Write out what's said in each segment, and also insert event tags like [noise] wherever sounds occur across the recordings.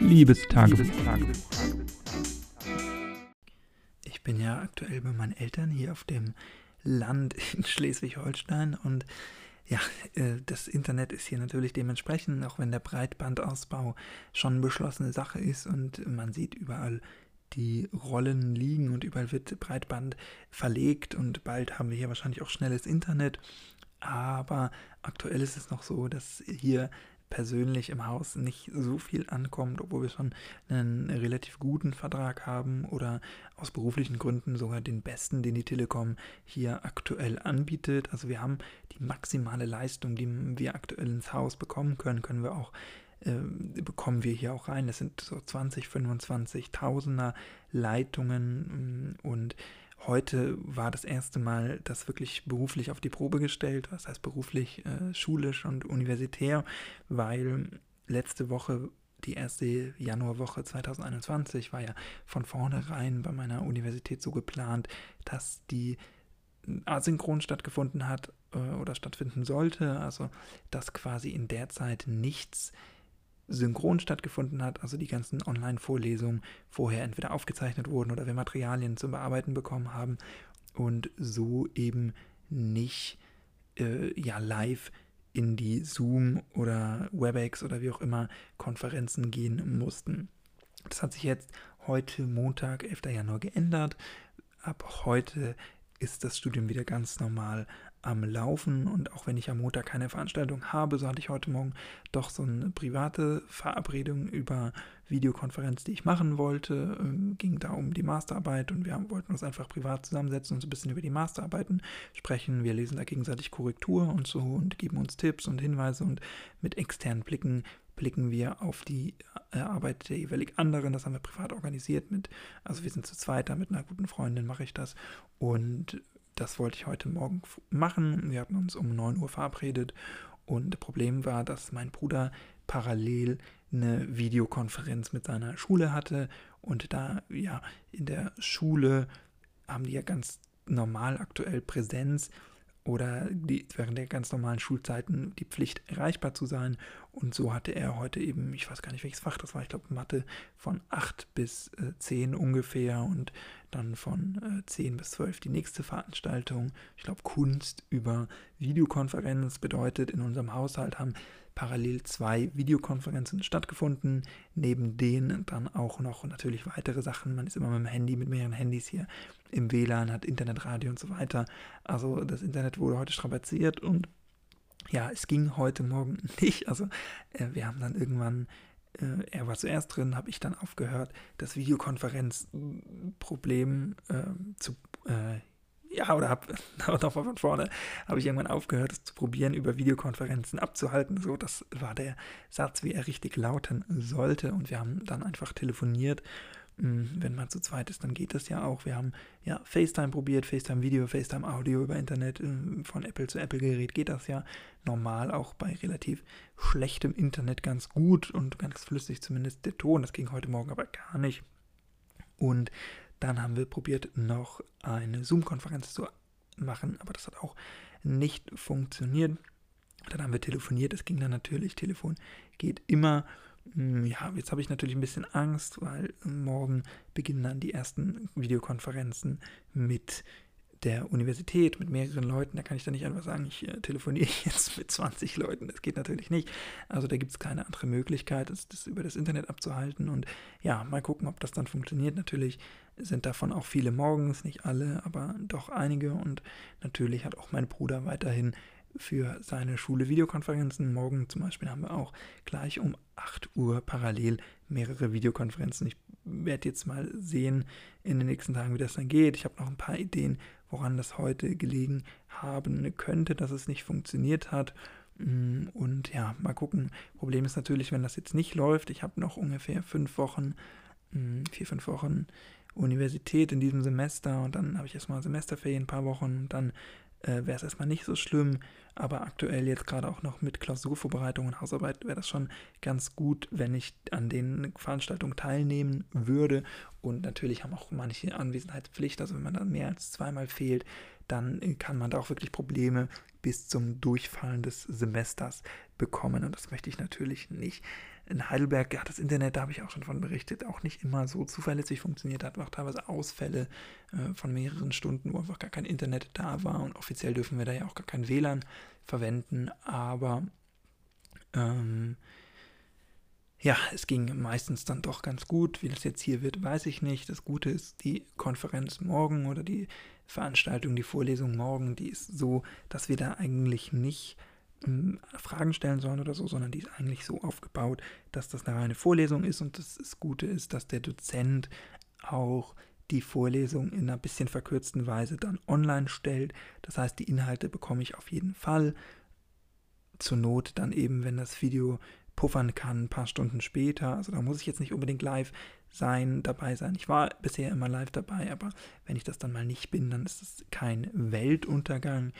Liebestagebuch. Ich bin ja aktuell bei meinen Eltern hier auf dem Land in [laughs] Schleswig-Holstein und ja, äh, das Internet ist hier natürlich dementsprechend, auch wenn der Breitbandausbau schon eine beschlossene Sache ist und man sieht überall die Rollen liegen und überall wird Breitband verlegt und bald haben wir hier wahrscheinlich auch schnelles Internet. Aber aktuell ist es noch so, dass hier persönlich im Haus nicht so viel ankommt, obwohl wir schon einen relativ guten Vertrag haben oder aus beruflichen Gründen sogar den besten, den die Telekom hier aktuell anbietet. Also wir haben die maximale Leistung, die wir aktuell ins Haus bekommen können, können wir auch äh, bekommen wir hier auch rein. Das sind so 20, 25 Tausender Leitungen mm, und Heute war das erste Mal das wirklich beruflich auf die Probe gestellt, was heißt beruflich, äh, schulisch und universitär, weil letzte Woche, die erste Januarwoche 2021, war ja von vornherein bei meiner Universität so geplant, dass die asynchron stattgefunden hat äh, oder stattfinden sollte, also dass quasi in der Zeit nichts synchron stattgefunden hat, also die ganzen Online-Vorlesungen vorher entweder aufgezeichnet wurden oder wir Materialien zum Bearbeiten bekommen haben und so eben nicht äh, ja live in die Zoom oder WebEx oder wie auch immer Konferenzen gehen mussten. Das hat sich jetzt heute Montag, 11. Januar geändert. Ab heute ist das Studium wieder ganz normal am Laufen und auch wenn ich am Montag keine Veranstaltung habe, so hatte ich heute Morgen doch so eine private Verabredung über Videokonferenz, die ich machen wollte. Ähm, ging da um die Masterarbeit und wir wollten uns einfach privat zusammensetzen und so ein bisschen über die Masterarbeiten sprechen. Wir lesen da gegenseitig Korrektur und so und geben uns Tipps und Hinweise und mit externen Blicken blicken wir auf die äh, Arbeit der jeweilig anderen. Das haben wir privat organisiert mit, also wir sind zu zweit, da mit einer guten Freundin mache ich das und das wollte ich heute Morgen machen. Wir hatten uns um 9 Uhr verabredet und das Problem war, dass mein Bruder parallel eine Videokonferenz mit seiner Schule hatte und da ja in der Schule haben die ja ganz normal aktuell Präsenz oder die, während der ganz normalen Schulzeiten die Pflicht erreichbar zu sein. Und so hatte er heute eben, ich weiß gar nicht welches Fach das war, ich glaube Mathe von 8 bis äh, 10 ungefähr und dann von äh, 10 bis 12 die nächste Veranstaltung. Ich glaube Kunst über Videokonferenz bedeutet, in unserem Haushalt haben parallel zwei Videokonferenzen stattgefunden, neben denen dann auch noch natürlich weitere Sachen. Man ist immer mit dem Handy, mit mehreren Handys hier im WLAN, hat Internetradio und so weiter. Also das Internet wurde heute strapaziert und ja, es ging heute Morgen [laughs] nicht. Also äh, wir haben dann irgendwann äh, er war zuerst drin, habe ich dann aufgehört, das Videokonferenzproblem äh, zu äh, ja, oder habe [laughs] noch von vorne, habe ich irgendwann aufgehört, es zu probieren, über Videokonferenzen abzuhalten. So, das war der Satz, wie er richtig lauten sollte. Und wir haben dann einfach telefoniert. Hm, wenn man zu zweit ist, dann geht das ja auch. Wir haben ja FaceTime probiert, FaceTime Video, FaceTime Audio über Internet, hm, von Apple zu Apple Gerät geht das ja normal auch bei relativ schlechtem Internet ganz gut und ganz flüssig zumindest der Ton. Das ging heute Morgen aber gar nicht. Und dann haben wir probiert, noch eine Zoom-Konferenz zu machen, aber das hat auch nicht funktioniert. Dann haben wir telefoniert, es ging dann natürlich, Telefon geht immer. Hm, ja, jetzt habe ich natürlich ein bisschen Angst, weil morgen beginnen dann die ersten Videokonferenzen mit der Universität mit mehreren Leuten, da kann ich dann nicht einfach sagen, ich äh, telefoniere [laughs] jetzt mit 20 Leuten. Das geht natürlich nicht. Also da gibt es keine andere Möglichkeit, das, das, über das Internet abzuhalten. Und ja, mal gucken, ob das dann funktioniert. Natürlich sind davon auch viele morgens, nicht alle, aber doch einige. Und natürlich hat auch mein Bruder weiterhin für seine Schule Videokonferenzen. Morgen zum Beispiel haben wir auch gleich um 8 Uhr parallel mehrere Videokonferenzen. Ich werde jetzt mal sehen in den nächsten Tagen, wie das dann geht. Ich habe noch ein paar Ideen, woran das heute gelegen haben könnte, dass es nicht funktioniert hat. Mm, und ja, mal gucken. Problem ist natürlich, wenn das jetzt nicht läuft. Ich habe noch ungefähr fünf Wochen, mm, vier, fünf Wochen Universität in diesem Semester und dann habe ich erstmal Semesterferien, ein paar Wochen und dann äh, wäre es erstmal nicht so schlimm. Aber aktuell jetzt gerade auch noch mit Klausurvorbereitung und Hausarbeit wäre das schon ganz gut, wenn ich an den Veranstaltungen teilnehmen würde. Und natürlich haben auch manche Anwesenheitspflicht. Also wenn man dann mehr als zweimal fehlt, dann kann man da auch wirklich Probleme bis zum Durchfallen des Semesters bekommen. Und das möchte ich natürlich nicht. In Heidelberg hat das Internet, da habe ich auch schon von berichtet, auch nicht immer so zuverlässig funktioniert. hat auch teilweise Ausfälle äh, von mehreren Stunden, wo einfach gar kein Internet da war. Und offiziell dürfen wir da ja auch gar kein WLAN verwenden. Aber ähm, ja, es ging meistens dann doch ganz gut. Wie das jetzt hier wird, weiß ich nicht. Das Gute ist, die Konferenz morgen oder die Veranstaltung, die Vorlesung morgen, die ist so, dass wir da eigentlich nicht Fragen stellen sollen oder so, sondern die ist eigentlich so aufgebaut, dass das eine reine Vorlesung ist und das, das Gute ist, dass der Dozent auch die Vorlesung in einer bisschen verkürzten Weise dann online stellt. Das heißt, die Inhalte bekomme ich auf jeden Fall. Zur Not dann eben, wenn das Video puffern kann, ein paar Stunden später. Also da muss ich jetzt nicht unbedingt live sein, dabei sein. Ich war bisher immer live dabei, aber wenn ich das dann mal nicht bin, dann ist es kein Weltuntergang.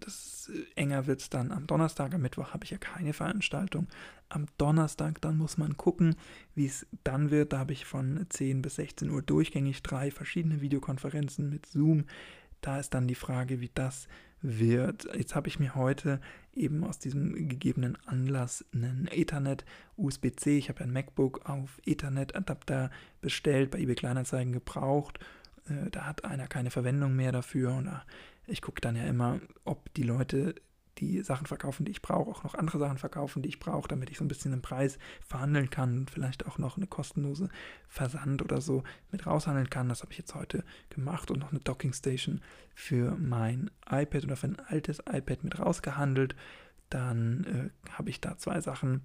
Das äh, enger wird es dann am Donnerstag, am Mittwoch habe ich ja keine Veranstaltung. Am Donnerstag, dann muss man gucken, wie es dann wird. Da habe ich von 10 bis 16 Uhr durchgängig drei verschiedene Videokonferenzen mit Zoom. Da ist dann die Frage, wie das wird. Jetzt habe ich mir heute eben aus diesem gegebenen Anlass einen Ethernet USB-C, ich habe ein MacBook auf Ethernet-Adapter bestellt, bei eBay Kleinanzeigen gebraucht. Äh, da hat einer keine Verwendung mehr dafür und ich gucke dann ja immer, ob die Leute die Sachen verkaufen, die ich brauche, auch noch andere Sachen verkaufen, die ich brauche, damit ich so ein bisschen den Preis verhandeln kann und vielleicht auch noch eine kostenlose Versand oder so mit raushandeln kann. Das habe ich jetzt heute gemacht und noch eine Dockingstation für mein iPad oder für ein altes iPad mit rausgehandelt. Dann äh, habe ich da zwei Sachen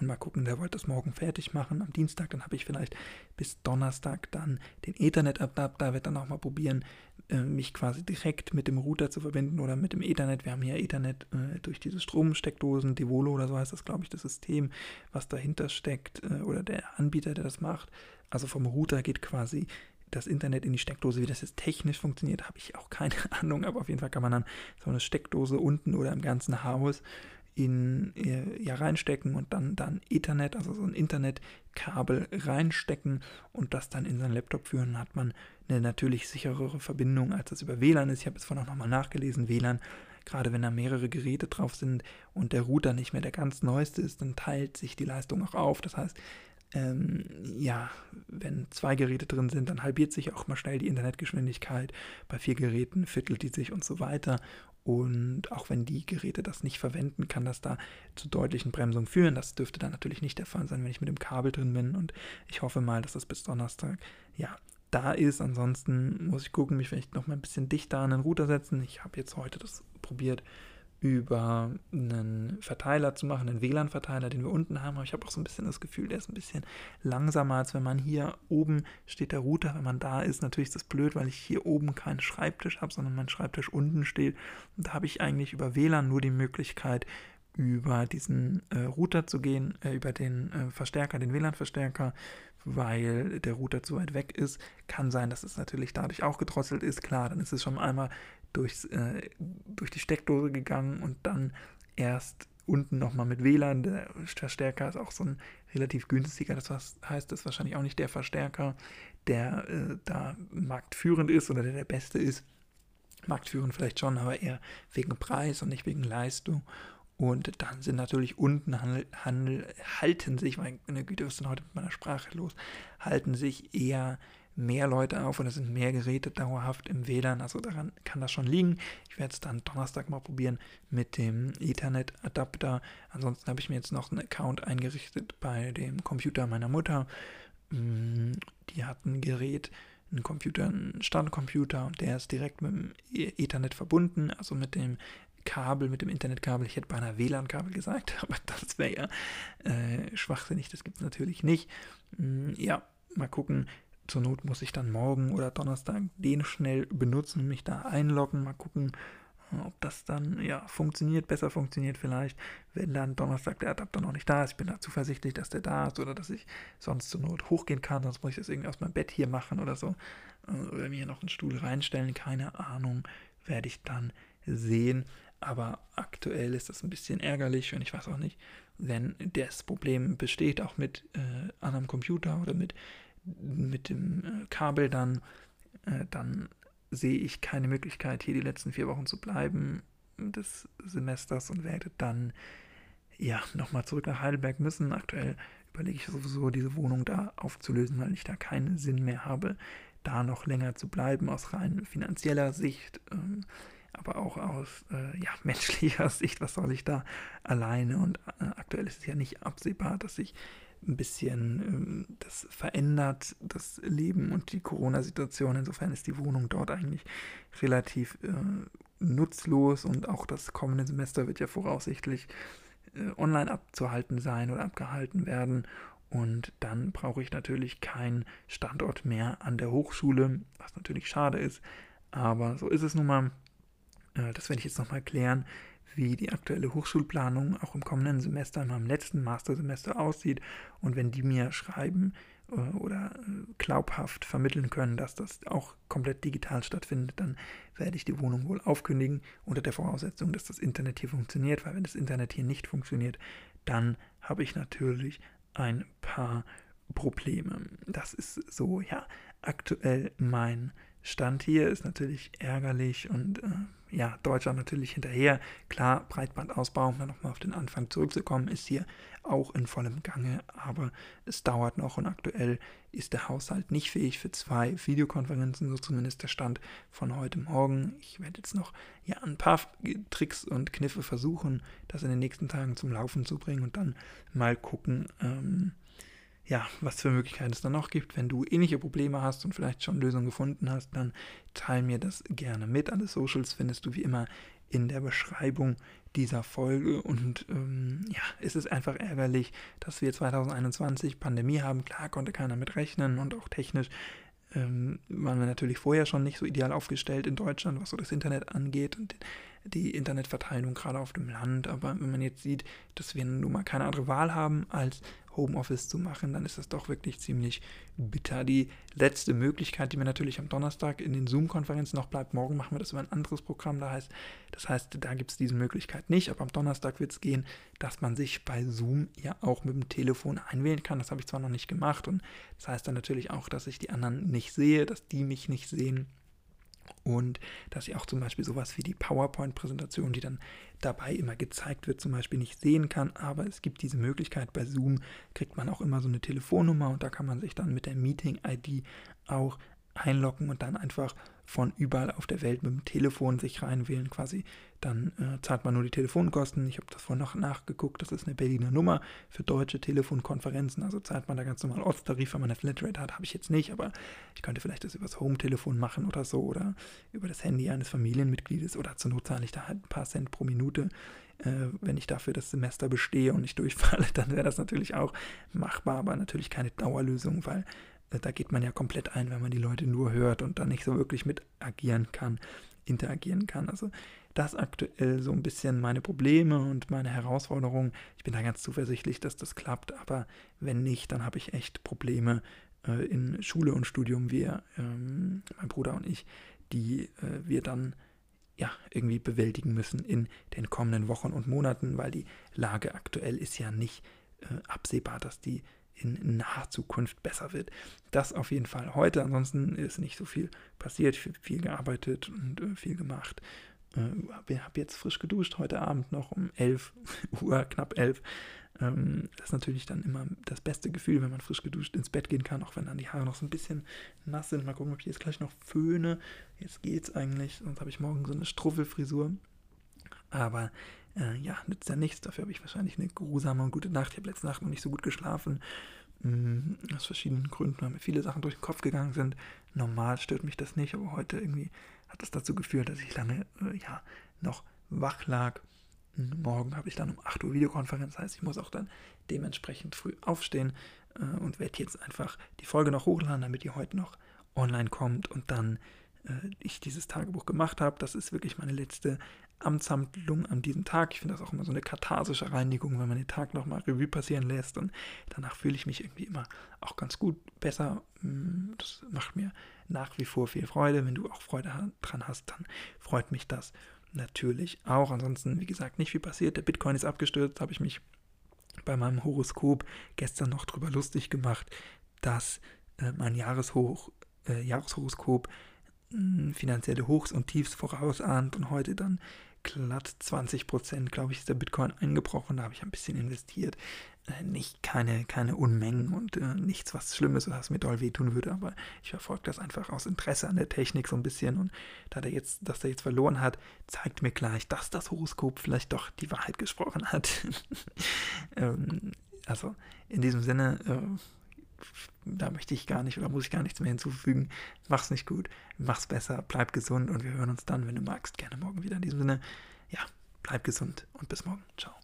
und mal gucken, der wollte das morgen fertig machen. Am Dienstag, dann habe ich vielleicht bis Donnerstag dann den Ethernet-Adapter, wird dann auch mal probieren, äh, mich quasi direkt mit dem Router zu verbinden oder mit dem Ethernet. Wir haben hier Ethernet äh, durch diese Stromsteckdosen, Devolo oder so heißt das, glaube ich, das System, was dahinter steckt äh, oder der Anbieter, der das macht. Also vom Router geht quasi das Internet in die Steckdose, wie das jetzt technisch funktioniert, habe ich auch keine [laughs] Ahnung, aber auf jeden Fall kann man dann so eine Steckdose unten oder im ganzen Haus in, äh, ja, reinstecken und dann, dann Ethernet, also so ein Internetkabel reinstecken und das dann in seinen Laptop führen. Hat man eine natürlich sicherere Verbindung, als das über WLAN ist. Ich habe es vorhin auch nochmal nachgelesen. WLAN, gerade wenn da mehrere Geräte drauf sind und der Router nicht mehr der ganz neueste ist, dann teilt sich die Leistung auch auf. Das heißt, ähm, ja, wenn zwei Geräte drin sind, dann halbiert sich auch mal schnell die Internetgeschwindigkeit. Bei vier Geräten viertelt die sich und so weiter. Und auch wenn die Geräte das nicht verwenden, kann das da zu deutlichen Bremsungen führen. Das dürfte dann natürlich nicht der Fall sein, wenn ich mit dem Kabel drin bin. Und ich hoffe mal, dass das bis Donnerstag ja da ist. Ansonsten muss ich gucken, mich vielleicht noch mal ein bisschen dichter an den Router setzen. Ich habe jetzt heute das probiert über einen Verteiler zu machen, einen WLAN-Verteiler, den wir unten haben. Aber ich habe auch so ein bisschen das Gefühl, der ist ein bisschen langsamer, als wenn man hier oben steht der Router. Wenn man da ist, natürlich ist das blöd, weil ich hier oben keinen Schreibtisch habe, sondern mein Schreibtisch unten steht. Und da habe ich eigentlich über WLAN nur die Möglichkeit, über diesen äh, Router zu gehen, äh, über den äh, Verstärker, den WLAN-Verstärker, weil der Router zu weit weg ist. Kann sein, dass es natürlich dadurch auch gedrosselt ist. Klar, dann ist es schon einmal durchs, äh, durch die Steckdose gegangen und dann erst unten nochmal mit WLAN. Der Verstärker ist auch so ein relativ günstiger. Das heißt, das ist wahrscheinlich auch nicht der Verstärker, der äh, da marktführend ist oder der der beste ist. Marktführend vielleicht schon, aber eher wegen Preis und nicht wegen Leistung. Und dann sind natürlich unten Handel, Handel halten sich, meine Güte, was ist denn heute mit meiner Sprache los? Halten sich eher mehr Leute auf und es sind mehr Geräte dauerhaft im WLAN. Also daran kann das schon liegen. Ich werde es dann Donnerstag mal probieren mit dem Ethernet-Adapter. Ansonsten habe ich mir jetzt noch einen Account eingerichtet bei dem Computer meiner Mutter. Mm, die hat ein Gerät, einen Computer, einen Standcomputer und der ist direkt mit dem e-, Ethernet verbunden, also mit dem Kabel, mit dem Internetkabel. Ich hätte bei einer WLAN-Kabel gesagt, [laughs] aber das wäre ja äh, schwachsinnig, das gibt es natürlich nicht. Mm, ja, mal gucken. Zur Not muss ich dann morgen oder Donnerstag den schnell benutzen mich da einloggen. Mal gucken, ob das dann ja funktioniert, besser funktioniert vielleicht, wenn dann Donnerstag der Adapter noch nicht da ist. Ich bin da zuversichtlich, dass der da ist oder dass ich sonst zur Not hochgehen kann, sonst muss ich das irgendwie aus meinem Bett hier machen oder so. Oder mir noch einen Stuhl reinstellen, keine Ahnung, werde ich dann sehen. Aber aktuell ist das ein bisschen ärgerlich und ich weiß auch nicht, wenn das Problem besteht, auch mit äh, einem Computer oder mit mit dem äh, Kabel dann, äh, dann sehe ich keine Möglichkeit, hier die letzten vier Wochen zu bleiben des Semesters und werde dann ja, nochmal zurück nach Heidelberg müssen. Aktuell überlege ich sowieso, diese Wohnung da aufzulösen, weil ich da keinen Sinn mehr habe, da noch länger zu bleiben, aus rein finanzieller Sicht, ähm, aber auch aus äh, ja, [laughs] menschlicher Sicht. Was soll ich da alleine? Und äh, aktuell ist es ja nicht absehbar, dass sich ein bisschen ähm, das verändert, das Leben und die Corona-Situation. Insofern ist die Wohnung dort eigentlich relativ äh, nutzlos und auch das kommende Semester wird ja voraussichtlich äh, online abzuhalten sein oder abgehalten werden. Und dann brauche ich natürlich keinen Standort mehr an der Hochschule, was natürlich schade ist. Aber so ist es nun mal. Äh, das werde ich jetzt nochmal klären, wie die aktuelle Hochschulplanung auch im kommenden Semester, in meinem letzten Mastersemester aussieht. Und wenn die mir schreiben, äh, oder äh, glaubhaft vermitteln können, dass das auch komplett digital stattfindet, dann werde ich die Wohnung wohl aufkündigen unter der Voraussetzung, dass das Internet hier funktioniert, weil wenn das Internet hier nicht funktioniert, dann habe ich natürlich ein paar Probleme. Das ist so, ja, aktuell mein Stand hier ist natürlich ärgerlich und äh, ja, Deutschland natürlich hinterher. Klar, Breitbandausbau, um nochmal auf den Anfang zurückzukommen, ist hier auch in vollem Gange, aber es dauert noch und aktuell ist der Haushalt nicht fähig für zwei Videokonferenzen, so zumindest der Stand von heute Morgen. Ich werde jetzt noch ja, ein paar Tricks und Kniffe versuchen, das in den nächsten Tagen zum Laufen zu bringen und dann mal gucken, ähm, ja, was für Möglichkeiten es dann noch gibt. Wenn du ähnliche Probleme hast und vielleicht schon Lösungen gefunden hast, dann teile mir das gerne mit. Alle Socials findest du wie immer in der Beschreibung dieser Folge. Und ähm, ja, es ist einfach ärgerlich, dass wir 2021 Pandemie haben. Klar konnte keiner mit rechnen und auch technisch ähm, waren wir natürlich vorher schon nicht so ideal aufgestellt in Deutschland, was so das Internet angeht und die Internetverteilung gerade auf dem Land. Aber wenn man jetzt sieht, dass wir nun mal keine andere Wahl haben, als Homeoffice zu machen, dann ist das doch wirklich ziemlich bitter. Die letzte Möglichkeit, die mir natürlich am Donnerstag in den Zoom-Konferenzen noch bleibt, morgen machen wir das über ein anderes Programm, da heißt, das heißt, da gibt es diese Möglichkeit nicht, aber am Donnerstag wird es gehen, dass man sich bei Zoom ja auch mit dem Telefon einwählen kann. Das habe ich zwar noch nicht gemacht und das heißt dann natürlich auch, dass ich die anderen nicht sehe, dass die mich nicht sehen und dass ich auch zum Beispiel sowas wie die PowerPoint-Präsentation, die dann dabei immer gezeigt wird, zum Beispiel nicht sehen kann. Aber es gibt diese Möglichkeit, bei Zoom kriegt man auch immer so eine Telefonnummer und da kann man sich dann mit der Meeting-ID auch einloggen und dann einfach von überall auf der Welt mit dem Telefon sich reinwählen quasi. Dann äh, zahlt man nur die Telefonkosten. Ich habe das vorhin noch nachgeguckt. Das ist eine Berliner Nummer für deutsche Telefonkonferenzen. Also zahlt man da ganz normal Ortstarif, wenn man eine Flatrate hat. Habe ich jetzt nicht, aber ich könnte vielleicht das übers Home-Telefon machen oder so oder über das Handy eines Familienmitgliedes oder zur Not zahle ich da halt ein paar Cent pro Minute. Äh, wenn ich dafür das Semester bestehe und nicht durchfalle, [laughs] dann wäre das natürlich auch machbar, aber natürlich keine Dauerlösung, weil da geht man ja komplett ein, wenn man die Leute nur hört und dann nicht so wirklich mit agieren kann, interagieren kann. Also das aktuell so ein bisschen meine Probleme und meine Herausforderungen. Ich bin da ganz zuversichtlich, dass das klappt, aber wenn nicht, dann habe ich echt Probleme äh, in Schule und Studium, wir, ähm, mein Bruder und ich, die äh, wir dann ja, irgendwie bewältigen müssen in den kommenden Wochen und Monaten, weil die Lage aktuell ist ja nicht äh, absehbar, dass die in naher Zukunft besser wird. Das auf jeden Fall heute. Ansonsten ist nicht so viel passiert. Ich habe viel gearbeitet und äh, viel gemacht. Äh, habe jetzt frisch geduscht heute Abend noch um 11 [laughs] Uhr, knapp 11. Ähm, das ist natürlich dann immer das beste Gefühl, wenn man frisch geduscht ins Bett gehen kann, auch wenn dann die Haare noch so ein bisschen nass sind. Mal gucken, ob ich jetzt gleich noch föhne. Jetzt geht's eigentlich, sonst habe ich morgen so eine Struffelfrisur. Aber äh, ja, nützt ja nichts. Dafür habe ich wahrscheinlich eine grusame und gute Nacht. Ich habe letzte Nacht noch nicht so gut geschlafen. Mhm, aus verschiedenen Gründen, weil mir viele Sachen durch den Kopf gegangen sind. Normal stört mich das nicht, aber heute irgendwie hat das dazu geführt, dass ich lange äh, ja, noch wach lag. Mhm, morgen habe ich dann um 8 Uhr Videokonferenz, das heißt, ich muss auch dann dementsprechend früh aufstehen äh, und werde jetzt einfach die Folge noch hochladen, damit die heute noch online kommt und dann äh, ich dieses Tagebuch gemacht habe. Das ist wirklich meine letzte Amtshandlung an diesem Tag. Ich finde das auch immer so eine katharsische Reinigung, wenn man den Tag nochmal Revue passieren lässt und danach fühle ich mich irgendwie immer auch ganz gut, besser. Mm, das macht mir nach wie vor viel Freude. Wenn du auch Freude dran hast, dann freut mich das natürlich auch. Ansonsten, wie gesagt, nicht viel passiert. Der Bitcoin ist abgestürzt, habe ich mich bei meinem Horoskop gestern noch drüber lustig gemacht, dass äh, mein Jahreshoch, äh, Jahreshoroskop finanzielle Hochs und Tiefs vorausahnt und heute dann glatt 20 Prozent, glaube ich, ist der Bitcoin eingebrochen. Da habe ich ein bisschen investiert. Äh, nicht keine, keine Unmengen und äh, nichts, was Schlimmes, was mir doll wehtun würde, aber ich verfolge das einfach aus Interesse an der Technik so ein bisschen. Und da der jetzt, dass er jetzt verloren hat, zeigt mir gleich, dass das Horoskop vielleicht doch die Wahrheit gesprochen hat. [laughs] ähm, also in diesem Sinne, äh, da möchte ich gar nicht oder muss ich gar nichts mehr hinzufügen. Mach's nicht gut, mach's besser, bleib gesund und wir hören uns dann, wenn du magst, gerne morgen wieder. In diesem Sinne, ja, bleib gesund und bis morgen. Ciao.